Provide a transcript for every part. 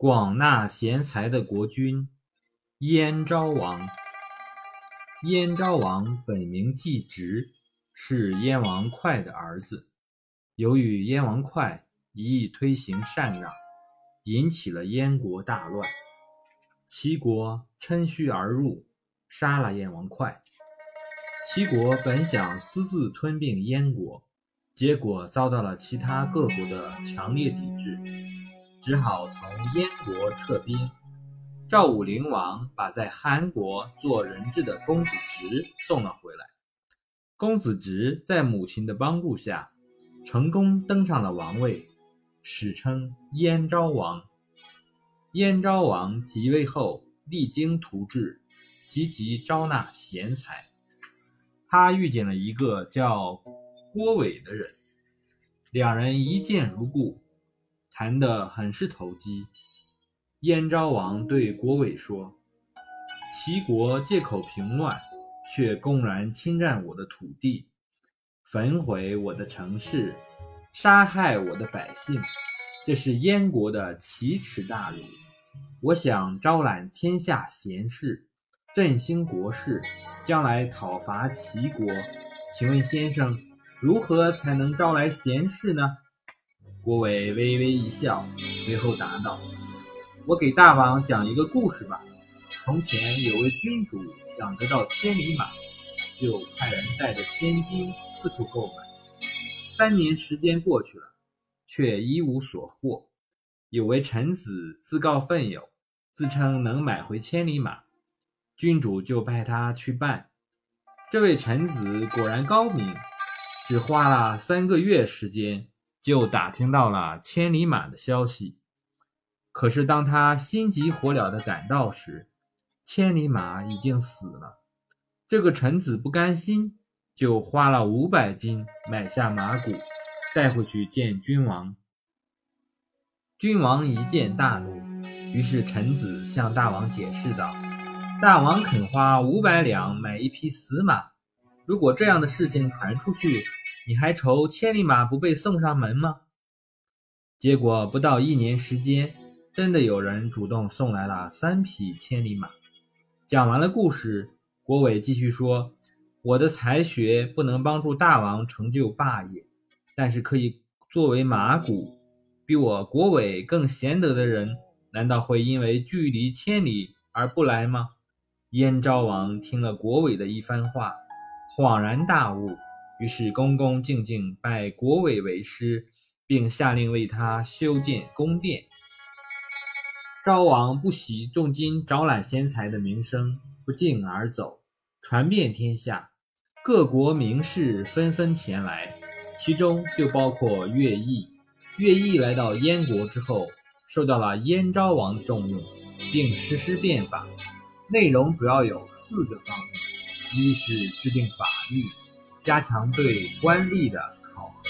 广纳贤才的国君燕昭王。燕昭王本名季直，是燕王哙的儿子。由于燕王哙一意推行禅让，引起了燕国大乱。齐国趁虚而入，杀了燕王哙。齐国本想私自吞并燕国，结果遭到了其他各国的强烈抵制。只好从燕国撤兵。赵武灵王把在韩国做人质的公子直送了回来。公子直在母亲的帮助下，成功登上了王位，史称燕昭王。燕昭王即位后，励精图治，积极招纳贤才。他遇见了一个叫郭伟的人，两人一见如故。谈得很是投机。燕昭王对国伟说：“齐国借口平乱，却公然侵占我的土地，焚毁我的城市，杀害我的百姓，这是燕国的奇耻大辱。我想招揽天下贤士，振兴国事，将来讨伐齐国。请问先生，如何才能招来贤士呢？”郭伟微微一笑，随后答道：“我给大王讲一个故事吧。从前有位君主想得到千里马，就派人带着千金四处购买。三年时间过去了，却一无所获。有位臣子自告奋勇，自称能买回千里马，君主就派他去办。这位臣子果然高明，只花了三个月时间。”就打听到了千里马的消息，可是当他心急火燎地赶到时，千里马已经死了。这个臣子不甘心，就花了五百金买下马骨，带回去见君王。君王一见大怒，于是臣子向大王解释道：“大王肯花五百两买一匹死马，如果这样的事情传出去。”你还愁千里马不被送上门吗？结果不到一年时间，真的有人主动送来了三匹千里马。讲完了故事，国伟继续说：“我的才学不能帮助大王成就霸业，但是可以作为马骨。比我国伟更贤德的人，难道会因为距离千里而不来吗？”燕昭王听了国伟的一番话，恍然大悟。于是恭恭敬敬拜国伟为师，并下令为他修建宫殿。昭王不喜重金招揽贤才的名声不胫而走，传遍天下，各国名士纷纷前来，其中就包括乐毅。乐毅来到燕国之后，受到了燕昭王的重用，并实施变法，内容主要有四个方面：一是制定法律。加强对官吏的考核，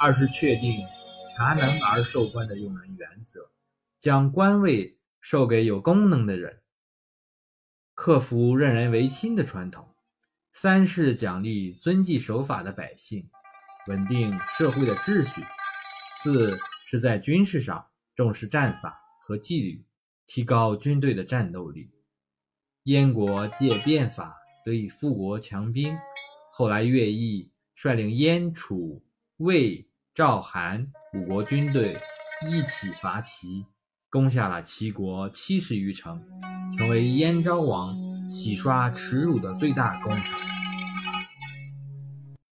二是确定察能而授官的用人原则，将官位授给有功能的人，克服任人唯亲的传统；三是奖励遵纪守法的百姓，稳定社会的秩序；四是在军事上重视战法和纪律，提高军队的战斗力。燕国借变法得以富国强兵。后来，乐毅率领燕、楚、魏、赵、韩五国军队一起伐齐，攻下了齐国七十余城，成为燕昭王洗刷耻辱的最大功臣。